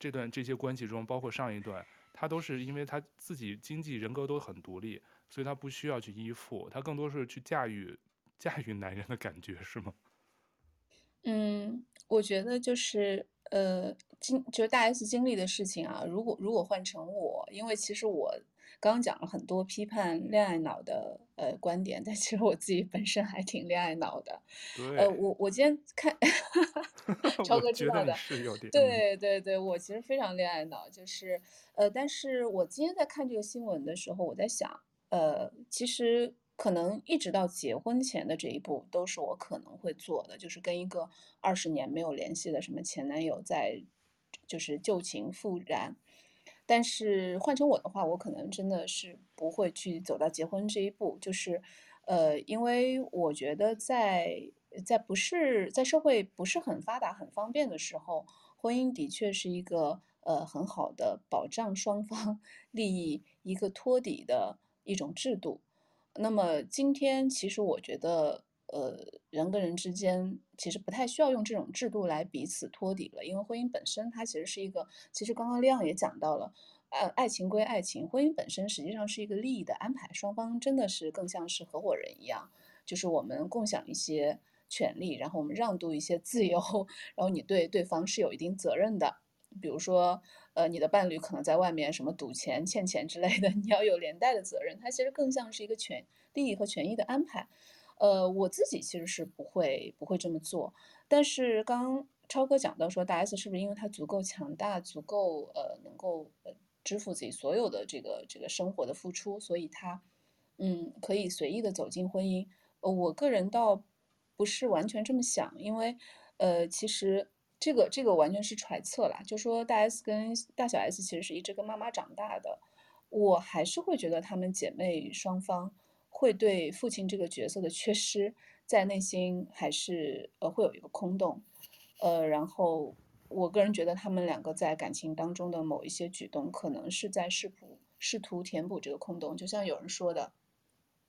这段这些关系中，包括上一段，她都是因为她自己经济人格都很独立，所以她不需要去依附，她更多是去驾驭驾驭男人的感觉，是吗？嗯，我觉得就是。呃，经就是大 S 经历的事情啊，如果如果换成我，因为其实我刚刚讲了很多批判恋爱脑的呃观点，但其实我自己本身还挺恋爱脑的。对。呃，我我今天看，超哥知道的。是有点。对对对，我其实非常恋爱脑，就是呃，但是我今天在看这个新闻的时候，我在想，呃，其实。可能一直到结婚前的这一步都是我可能会做的，就是跟一个二十年没有联系的什么前男友在，就是旧情复燃。但是换成我的话，我可能真的是不会去走到结婚这一步，就是，呃，因为我觉得在在不是在社会不是很发达很方便的时候，婚姻的确是一个呃很好的保障双方 利益一个托底的一种制度。那么今天其实我觉得，呃，人跟人之间其实不太需要用这种制度来彼此托底了，因为婚姻本身它其实是一个，其实刚刚亮也讲到了，呃，爱情归爱情，婚姻本身实际上是一个利益的安排，双方真的是更像是合伙人一样，就是我们共享一些权利，然后我们让渡一些自由，然后你对对方是有一定责任的，比如说。呃，你的伴侣可能在外面什么赌钱、欠钱之类的，你要有连带的责任。它其实更像是一个权利益和权益的安排。呃，我自己其实是不会不会这么做。但是刚超哥讲到说，大 S 是不是因为她足够强大、足够呃能够呃支付自己所有的这个这个生活的付出，所以她嗯可以随意的走进婚姻？呃，我个人倒不是完全这么想，因为呃其实。这个这个完全是揣测啦，就说大 S 跟大小 S 其实是一直跟妈妈长大的，我还是会觉得她们姐妹双方会对父亲这个角色的缺失，在内心还是呃会有一个空洞，呃，然后我个人觉得他们两个在感情当中的某一些举动，可能是在试图试图填补这个空洞，就像有人说的，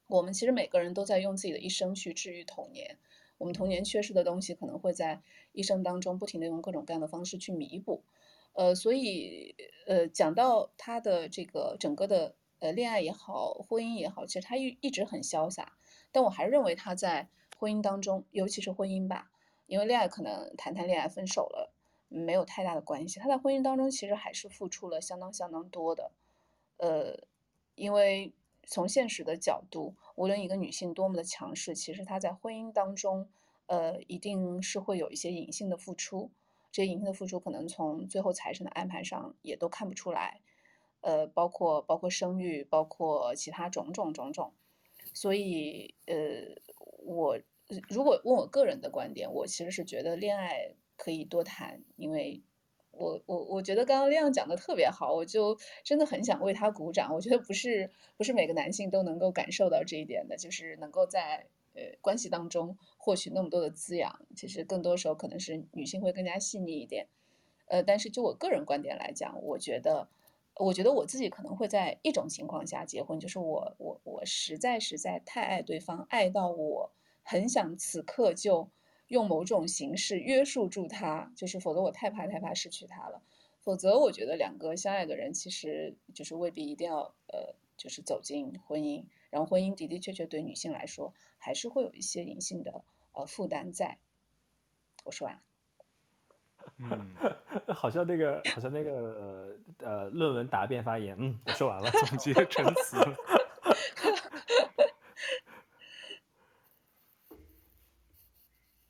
我们其实每个人都在用自己的一生去治愈童年。我们童年缺失的东西，可能会在一生当中不停地用各种各样的方式去弥补，呃，所以，呃，讲到他的这个整个的呃恋爱也好，婚姻也好，其实他一一直很潇洒，但我还认为他在婚姻当中，尤其是婚姻吧，因为恋爱可能谈谈恋爱分手了，没有太大的关系，他在婚姻当中其实还是付出了相当相当多的，呃，因为。从现实的角度，无论一个女性多么的强势，其实她在婚姻当中，呃，一定是会有一些隐性的付出。这些隐性的付出，可能从最后财产的安排上也都看不出来，呃，包括包括生育，包括其他种种种种。所以，呃，我如果问我个人的观点，我其实是觉得恋爱可以多谈，因为。我我我觉得刚刚亮讲的特别好，我就真的很想为他鼓掌。我觉得不是不是每个男性都能够感受到这一点的，就是能够在呃关系当中获取那么多的滋养。其实更多时候可能是女性会更加细腻一点。呃，但是就我个人观点来讲，我觉得我觉得我自己可能会在一种情况下结婚，就是我我我实在实在太爱对方，爱到我很想此刻就。用某种形式约束住他，就是否则我太怕太怕失去他了。否则，我觉得两个相爱的人其实就是未必一定要呃，就是走进婚姻。然后，婚姻的的确确对女性来说还是会有一些隐性的呃负担在。我说完了。嗯，好像那个好像那个呃呃论文答辩发言，嗯，我说完了，总结陈词。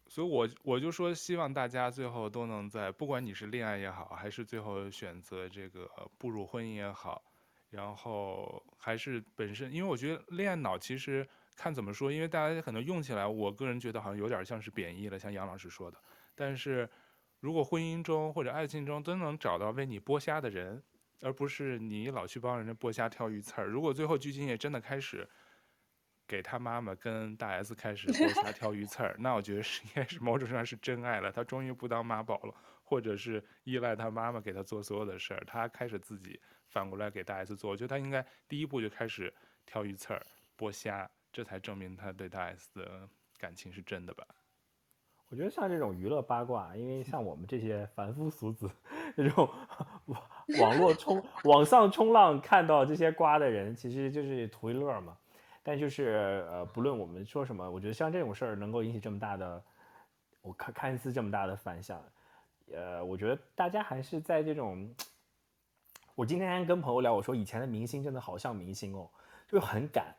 所以我，我我就说，希望大家最后都能在，不管你是恋爱也好，还是最后选择这个步入婚姻也好，然后还是本身，因为我觉得恋爱脑其实看怎么说，因为大家可能用起来，我个人觉得好像有点像是贬义了，像杨老师说的。但是如果婚姻中或者爱情中都能找到为你剥虾的人，而不是你老去帮人家剥虾挑鱼刺儿，如果最后鞠婧祎真的开始。给他妈妈跟大 S 开始剥虾挑鱼刺儿，那我觉得是应该是某种上是真爱了。他终于不当妈宝了，或者是依赖他妈妈给他做所有的事儿，他开始自己反过来给大 S 做。我觉得他应该第一步就开始挑鱼刺儿、剥虾，这才证明他对大 S 的感情是真的吧。我觉得像这种娱乐八卦，因为像我们这些凡夫俗子，这种网网络冲网上冲浪看到这些瓜的人，其实就是图一乐嘛。但就是呃，不论我们说什么，我觉得像这种事儿能够引起这么大的，我看看似这么大的反响，呃，我觉得大家还是在这种。我今天跟朋友聊，我说以前的明星真的好像明星哦，就很赶。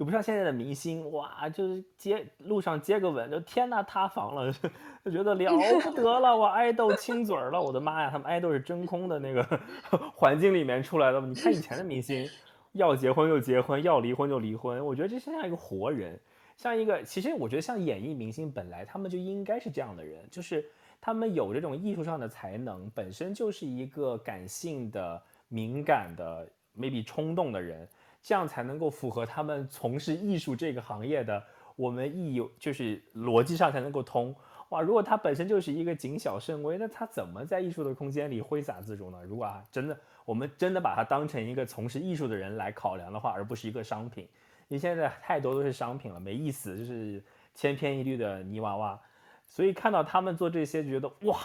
就不像现在的明星，哇，就是接路上接个吻，就天呐，塌房了，就觉得了不得了，我爱豆亲嘴儿了，我的妈呀，他们爱豆是真空的那个 环境里面出来的。你看以前的明星，要结婚就结婚，要离婚就离婚，我觉得这像一个活人，像一个，其实我觉得像演艺明星本来他们就应该是这样的人，就是他们有这种艺术上的才能，本身就是一个感性的、敏感的，maybe 冲动的人。这样才能够符合他们从事艺术这个行业的，我们意有就是逻辑上才能够通哇！如果他本身就是一个谨小慎微，那他怎么在艺术的空间里挥洒自如呢？如果啊，真的我们真的把他当成一个从事艺术的人来考量的话，而不是一个商品，因为现在太多都是商品了，没意思，就是千篇一律的泥娃娃。所以看到他们做这些，觉得哇，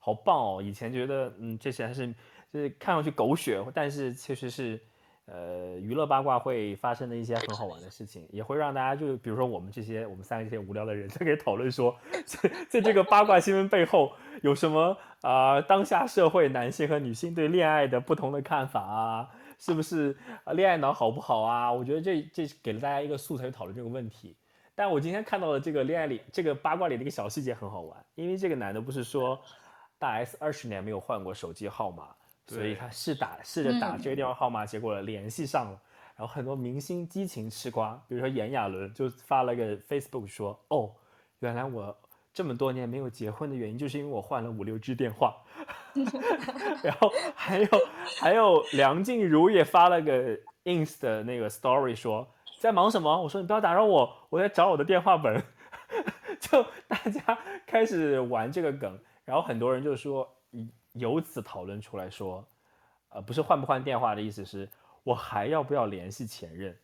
好棒哦！以前觉得嗯，这些还是就是看上去狗血，但是确实是。呃，娱乐八卦会发生的一些很好玩的事情，也会让大家就比如说我们这些我们三个这些无聊的人在给讨论说，在在这个八卦新闻背后有什么啊、当下社会男性和女性对恋爱的不同的看法啊？是不是啊？恋爱脑好不好啊？我觉得这这给了大家一个素材讨论这个问题。但我今天看到的这个恋爱里这个八卦里的一个小细节很好玩，因为这个男的不是说大 S 二十年没有换过手机号码。所以他试打试着打这个电话号码，结果联系上了。然后很多明星激情吃瓜，比如说炎亚纶就发了个 Facebook 说：“哦，原来我这么多年没有结婚的原因，就是因为我换了五六支电话。”然后还有还有梁静茹也发了个 ins 的那个 story 说：“在忙什么？”我说：“你不要打扰我，我在找我的电话本。”就大家开始玩这个梗，然后很多人就说。由此讨论出来说，呃，不是换不换电话的意思是，我还要不要联系前任？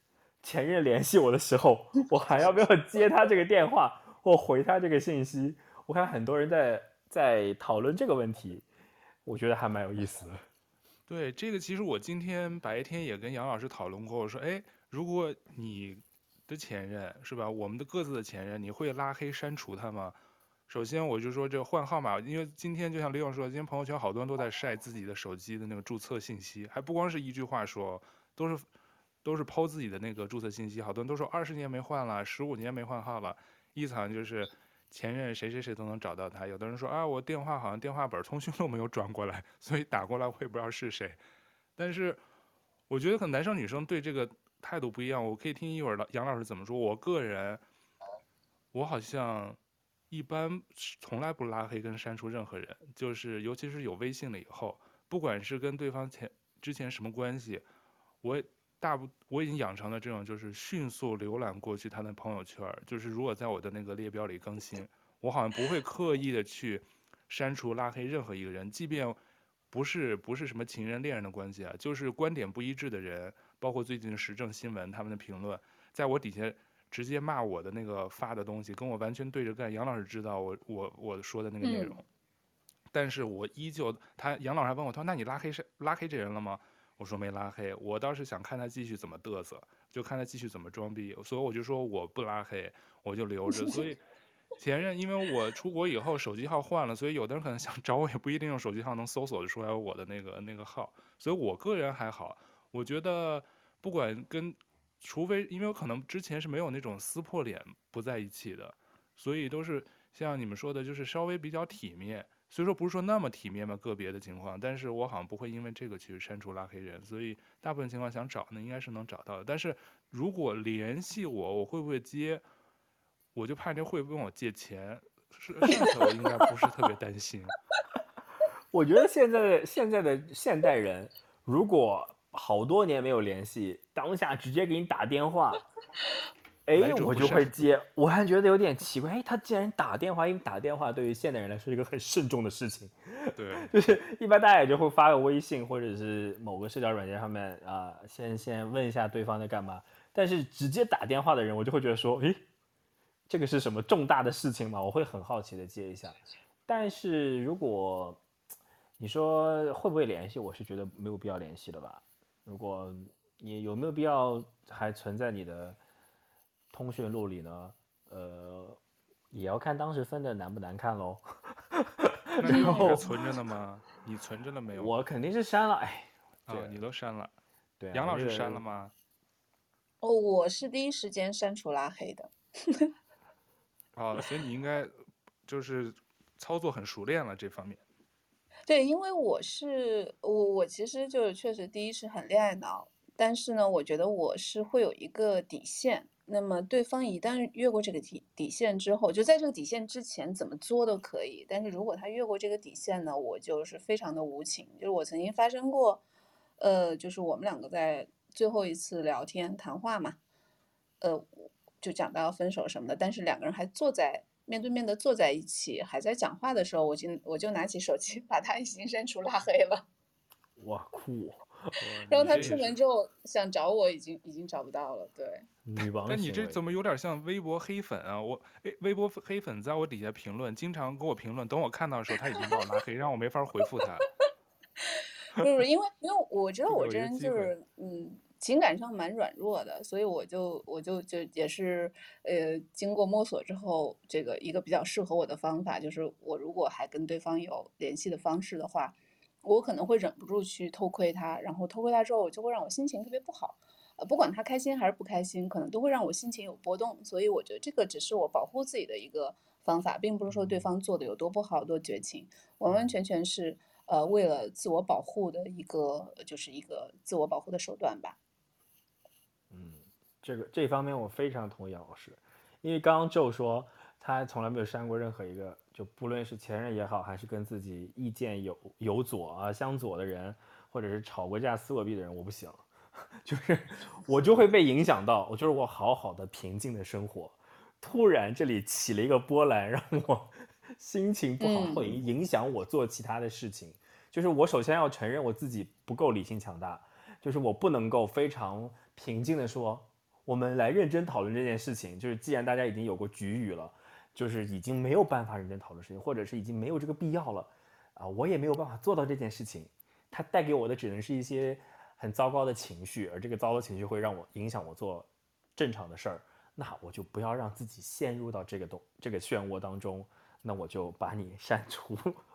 前任联系我的时候，我还要不要接他这个电话或回他这个信息？我看很多人在在讨论这个问题，我觉得还蛮有意思的。对，这个其实我今天白天也跟杨老师讨论过，我说，哎，如果你的前任是吧，我们的各自的前任，你会拉黑删除他吗？首先，我就说这换号码，因为今天就像李勇说，今天朋友圈好多人都在晒自己的手机的那个注册信息，还不光是一句话说，都是都是抛自己的那个注册信息，好多人都说二十年没换了，十五年没换号了，意思好像就是前任谁谁谁都能找到他。有的人说啊，我电话好像电话本通讯录没有转过来，所以打过来我也不知道是谁。但是我觉得可能男生女生对这个态度不一样，我可以听一会儿杨老师怎么说。我个人，我好像。一般从来不拉黑跟删除任何人，就是尤其是有微信了以后，不管是跟对方前之前什么关系，我大不我已经养成了这种，就是迅速浏览过去他的朋友圈，就是如果在我的那个列表里更新，我好像不会刻意的去删除拉黑任何一个人，即便不是不是什么情人恋人的关系啊，就是观点不一致的人，包括最近的时政新闻他们的评论，在我底下。直接骂我的那个发的东西跟我完全对着干，杨老师知道我我我说的那个内容，嗯、但是我依旧他杨老师还问我，他说那你拉黑谁拉黑这人了吗？我说没拉黑，我倒是想看他继续怎么嘚瑟，就看他继续怎么装逼，所以我就说我不拉黑，我就留着。所以 前任因为我出国以后手机号换了，所以有的人可能想找我也不一定用手机号能搜索出来我的那个那个号，所以我个人还好，我觉得不管跟。除非因为我可能之前是没有那种撕破脸不在一起的，所以都是像你们说的，就是稍微比较体面。虽说不是说那么体面嘛，个别的情况，但是我好像不会因为这个去删除拉黑人，所以大部分情况想找呢，应该是能找到的。但是如果联系我，我会不会接？我就怕这会不会问我借钱，是这个我应该不是特别担心。我觉得现在的现在的现代人，如果。好多年没有联系，当下直接给你打电话，哎，我就会接。我还觉得有点奇怪，哎，他既然打电话，因为打电话对于现代人来说是一个很慎重的事情。对，就是一般大家也就会发个微信，或者是某个社交软件上面啊、呃，先先问一下对方在干嘛。但是直接打电话的人，我就会觉得说，诶，这个是什么重大的事情吗？我会很好奇的接一下。但是如果你说会不会联系，我是觉得没有必要联系的吧。如果你有没有必要还存在你的通讯录里呢？呃，也要看当时分的难不难看喽。那 你还存着呢吗？你存着了没有？我肯定是删了。哎，啊、哦，你都删了。对、啊，杨老师删了吗？哦，我是第一时间删除拉黑的。哦，所以你应该就是操作很熟练了这方面。对，因为我是我，我其实就是确实第一是很恋爱脑，但是呢，我觉得我是会有一个底线。那么对方一旦越过这个底底线之后，就在这个底线之前怎么作都可以。但是如果他越过这个底线呢，我就是非常的无情。就是我曾经发生过，呃，就是我们两个在。最后一次聊天谈话嘛，呃，就讲到分手什么的，但是两个人还坐在面对面的坐在一起，还在讲话的时候，我就我就拿起手机把他已经删除拉黑了。哇酷！然后他出门之后想找我，已经已经找不到了。对，女王。那你这怎么有点像微博黑粉啊？我诶，微博黑粉在我底下评论，经常给我评论，等我看到的时候他已经把我拉黑，让我没法回复他。不是因为，因为我觉得我这人就是，嗯，情感上蛮软弱的，所以我就我就就也是，呃，经过摸索之后，这个一个比较适合我的方法，就是我如果还跟对方有联系的方式的话，我可能会忍不住去偷窥他，然后偷窥他之后，就会让我心情特别不好，呃，不管他开心还是不开心，可能都会让我心情有波动，所以我觉得这个只是我保护自己的一个方法，并不是说对方做的有多不好，多绝情，完完全全是。呃，为了自我保护的一个，就是一个自我保护的手段吧。嗯，这个这方面我非常同意杨老师，因为刚刚就说他从来没有删过任何一个，就不论是前任也好，还是跟自己意见有有左啊相左的人，或者是吵过架撕过逼的人，我不行，就是我就会被影响到，我就是我好好的平静的生活，突然这里起了一个波澜，让我。心情不好会影响我做其他的事情，嗯，就是我首先要承认我自己不够理性强大，就是我不能够非常平静的说，我们来认真讨论这件事情。就是既然大家已经有过局语了，就是已经没有办法认真讨论事情，或者是已经没有这个必要了，啊，我也没有办法做到这件事情。它带给我的只能是一些很糟糕的情绪，而这个糟糕情绪会让我影响我做正常的事儿，那我就不要让自己陷入到这个东这个漩涡当中。那我就把你删除、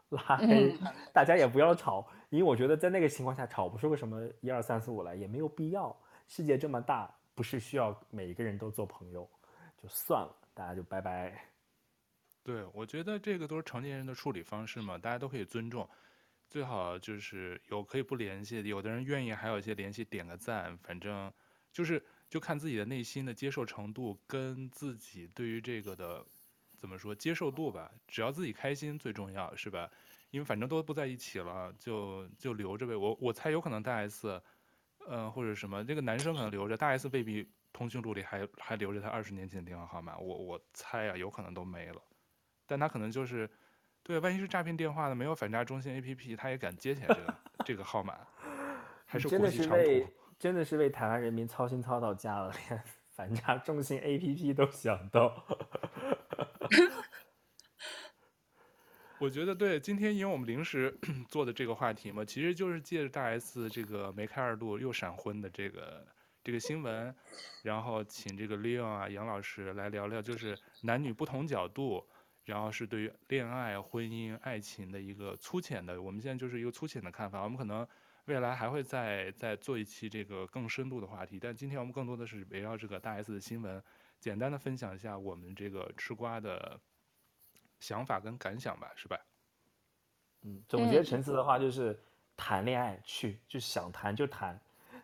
拉黑，大家也不要吵，因为我觉得在那个情况下吵不出个什么一二三四五来，也没有必要。世界这么大，不是需要每一个人都做朋友，就算了，大家就拜拜。对，我觉得这个都是成年人的处理方式嘛，大家都可以尊重。最好就是有可以不联系，有的人愿意还有一些联系，点个赞，反正就是就看自己的内心的接受程度跟自己对于这个的。怎么说接受度吧，只要自己开心最重要，是吧？因为反正都不在一起了，就就留着呗。我我猜有可能大 S，呃，或者什么，这个男生可能留着，大 S 未必通讯录里还还留着他二十年前的电话号码。我我猜啊，有可能都没了。但他可能就是，对，万一是诈骗电话呢？没有反诈中心 APP，他也敢接起来这个这个号码，还是国际长途？真的是为真的是为台湾人民操心操到家了，连 反诈中心 APP 都想到。我觉得对，今天因为我们临时 做的这个话题嘛，其实就是借着大 S 这个梅开二度又闪婚的这个这个新闻，然后请这个 Leon 啊杨老师来聊聊，就是男女不同角度，然后是对于恋爱、婚姻、爱情的一个粗浅的，我们现在就是一个粗浅的看法。我们可能未来还会再再做一期这个更深度的话题，但今天我们更多的是围绕这个大 S 的新闻。简单的分享一下我们这个吃瓜的想法跟感想吧，是吧？嗯，总结陈词的话就是谈恋爱去，就想谈就谈，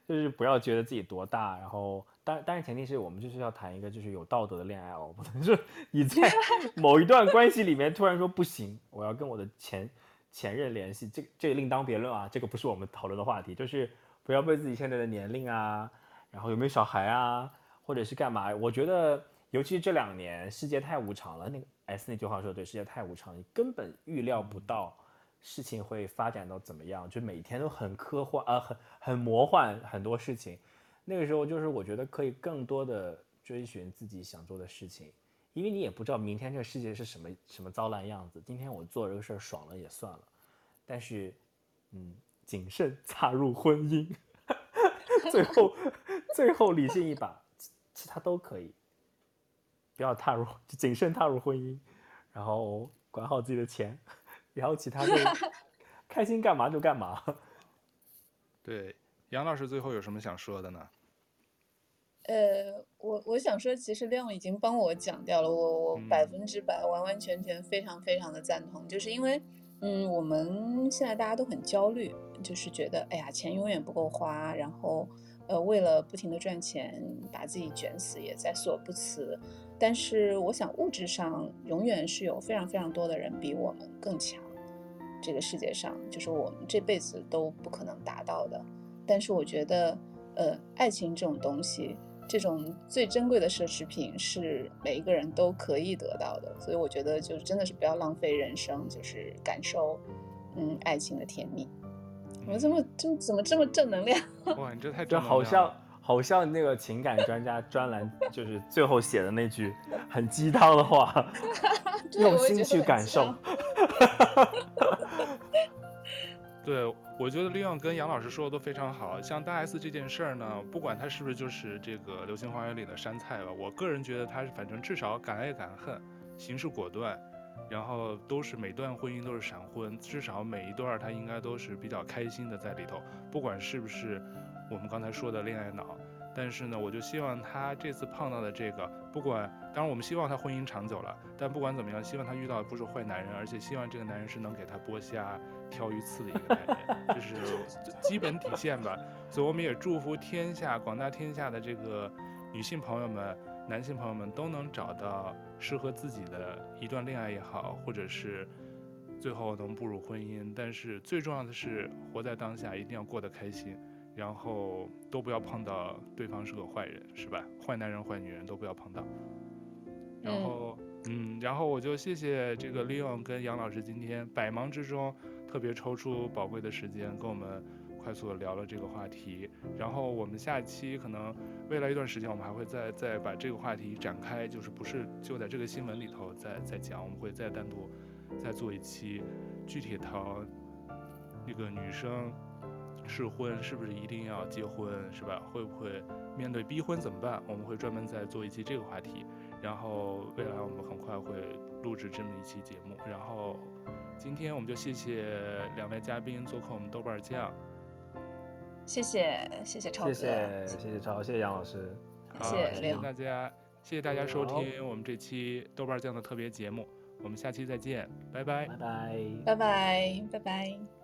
就是不要觉得自己多大，然后但但是前提是我们就是要谈一个就是有道德的恋爱哦，不能说你在 某一段关系里面突然说不行，我要跟我的前前任联系，这这另当别论啊，这个不是我们讨论的话题，就是不要被自己现在的年龄啊，然后有没有小孩啊。或者是干嘛？我觉得，尤其是这两年，世界太无常了。那个 S 那句话说的对，世界太无常，你根本预料不到事情会发展到怎么样，就每天都很科幻啊、呃，很很魔幻，很多事情。那个时候，就是我觉得可以更多的追寻自己想做的事情，因为你也不知道明天这个世界是什么什么糟烂样子。今天我做这个事儿爽了也算了，但是，嗯，谨慎踏入婚姻，最后最后理性一把。其他都可以，不要踏入，就谨慎踏入婚姻，然后管好自己的钱，然后其他就 开心干嘛就干嘛。对，杨老师最后有什么想说的呢？呃，我我想说，其实亮已经帮我讲掉了，我我百分之百完完全全非常非常的赞同，就是因为，嗯，我们现在大家都很焦虑，就是觉得，哎呀，钱永远不够花，然后。呃，为了不停的赚钱，把自己卷死也在所不辞。但是，我想物质上永远是有非常非常多的人比我们更强。这个世界上，就是我们这辈子都不可能达到的。但是，我觉得，呃，爱情这种东西，这种最珍贵的奢侈品，是每一个人都可以得到的。所以，我觉得，就真的是不要浪费人生，就是感受，嗯，爱情的甜蜜。我怎么这么就怎么这么正能量？哇，你这太正能量了！就好像好像那个情感专家专栏，就是最后写的那句很鸡汤的话，用心去感受。对，我觉得利用跟杨老师说的都非常好。像大 S 这件事儿呢，不管他是不是就是这个《流星花园》里的杉菜吧，我个人觉得他是反正至少敢爱敢恨，行事果断。然后都是每段婚姻都是闪婚，至少每一段他应该都是比较开心的在里头，不管是不是我们刚才说的恋爱脑，但是呢，我就希望他这次碰到的这个，不管当然我们希望他婚姻长久了，但不管怎么样，希望他遇到的不是坏男人，而且希望这个男人是能给他剥虾挑鱼刺的一个男人，这是 基本底线吧。所以我们也祝福天下广大天下的这个女性朋友们。男性朋友们都能找到适合自己的一段恋爱也好，或者是最后能步入婚姻。但是最重要的是活在当下，一定要过得开心，然后都不要碰到对方是个坏人，是吧？坏男人、坏女人都不要碰到。然后，嗯，然后我就谢谢这个 Leon 跟杨老师今天百忙之中特别抽出宝贵的时间跟我们。快速的聊了这个话题，然后我们下期可能未来一段时间，我们还会再再把这个话题展开，就是不是就在这个新闻里头再再讲，我们会再单独再做一期具体谈那个女生试婚是不是一定要结婚，是吧？会不会面对逼婚怎么办？我们会专门再做一期这个话题，然后未来我们很快会录制这么一期节目，然后今天我们就谢谢两位嘉宾做客我们豆瓣酱。谢谢谢谢超哥，谢谢谢谢超，谢谢杨老师，好，谢谢大家，谢谢大家收听我们这期豆瓣酱的特别节目，我们下期再见，拜拜，拜拜，拜拜，拜拜。